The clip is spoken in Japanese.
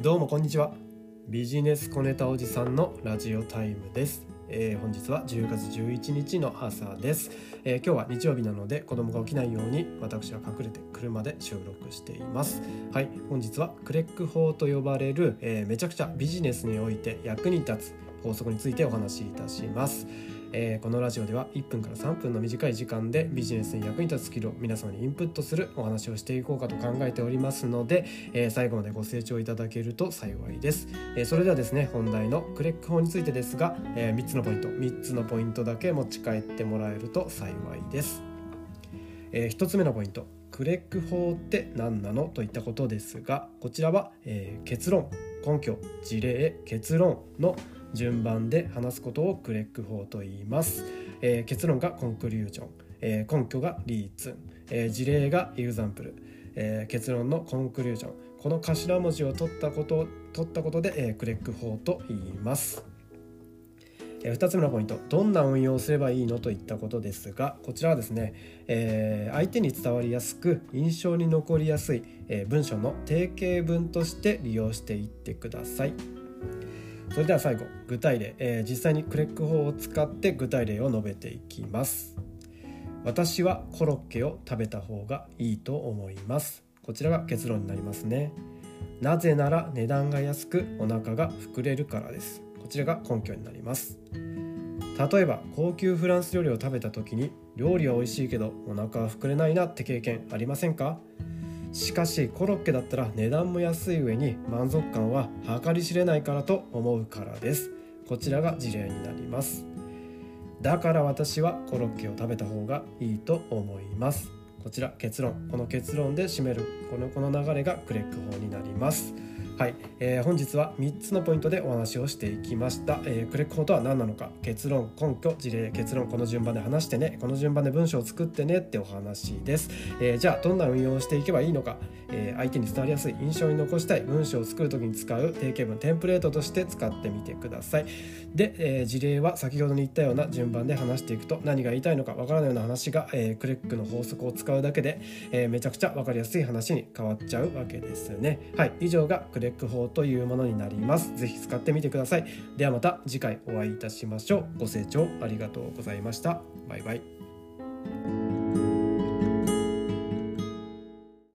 どうもこんにちは。ビジネス小ネタおじさんのラジオタイムです、えー本日は10月11日の朝です、えー今日は日曜日なので子供が起きないように私は隠れて車で収録しています。はい本日はクレック法と呼ばれる、えーめちゃくちゃビジネスにおいて役に立つ法則についてお話しいたします。えーこのラジオでは1分から3分の短い時間でビジネスに役に立つスキルを皆様にインプットするお話をしていこうかと考えておりますので、えー最後までご清聴いただけると幸いです、えーそれではですね本題のクレック法についてですが、え3つのポイント3つのポイントだけ持ち帰ってもらえると幸いです、え1つ目のポイントクレック法って何なのといったことですがこちらは、え結論根拠事例結論の順番で話すことをクレック法と言います、えー結論がコンクリュージョン、えー根拠がリーツ、えー事例がエグザンプル、えー結論のコンクリュージョン。この頭文字を取ったこと取ったことで、えークレック法と言います。え2つ目のポイント。どんな運用をすればいいのといったことですがこちらはですね、えー相手に伝わりやすく印象に残りやすい、えー文章の定型文として利用していってください。それでは最後具体例、えー実際にクレック法を使って具体例を述べていきます。私はコロッケを食べた方がいいと思います。こちらが結論になりますね。なぜなら値段が安くお腹が膨れるからです。こちらが根拠になります。例えば高級フランス料理を食べた時に料理は美味しいけどお腹は膨れないなって経験ありませんか？しかしコロッケだったら値段も安い上に満足感は計り知れないからと思うからです。こちらが事例になります。だから私はコロッケを食べた方がいいと思います。こちら結論。この結論で締める。このこの流れがクレック法になります。はい、えー本日は3つのポイントでお話をしていきました、えークレック法とは何なのか。結論根拠事例。結論この順番で話してね。この順番で文章を作ってねってお話です、えーじゃあどんな運用をしていけばいいのか、えー相手に伝わりやすい印象に残したい文章を作る時に使う定型文テンプレートとして使ってみてください。で、え事例は先ほどに言ったような順番で話していくと何が言いたいのかわからないような話が、えークレックの法則を使うだけで、えめちゃくちゃ分かりやすい話に変わっちゃうわけですね。はい。以上がクレックベック法というものになります。ぜひ使ってみてください。ではまた次回お会いいたしましょう。ご清聴ありがとうございました。バイバイ。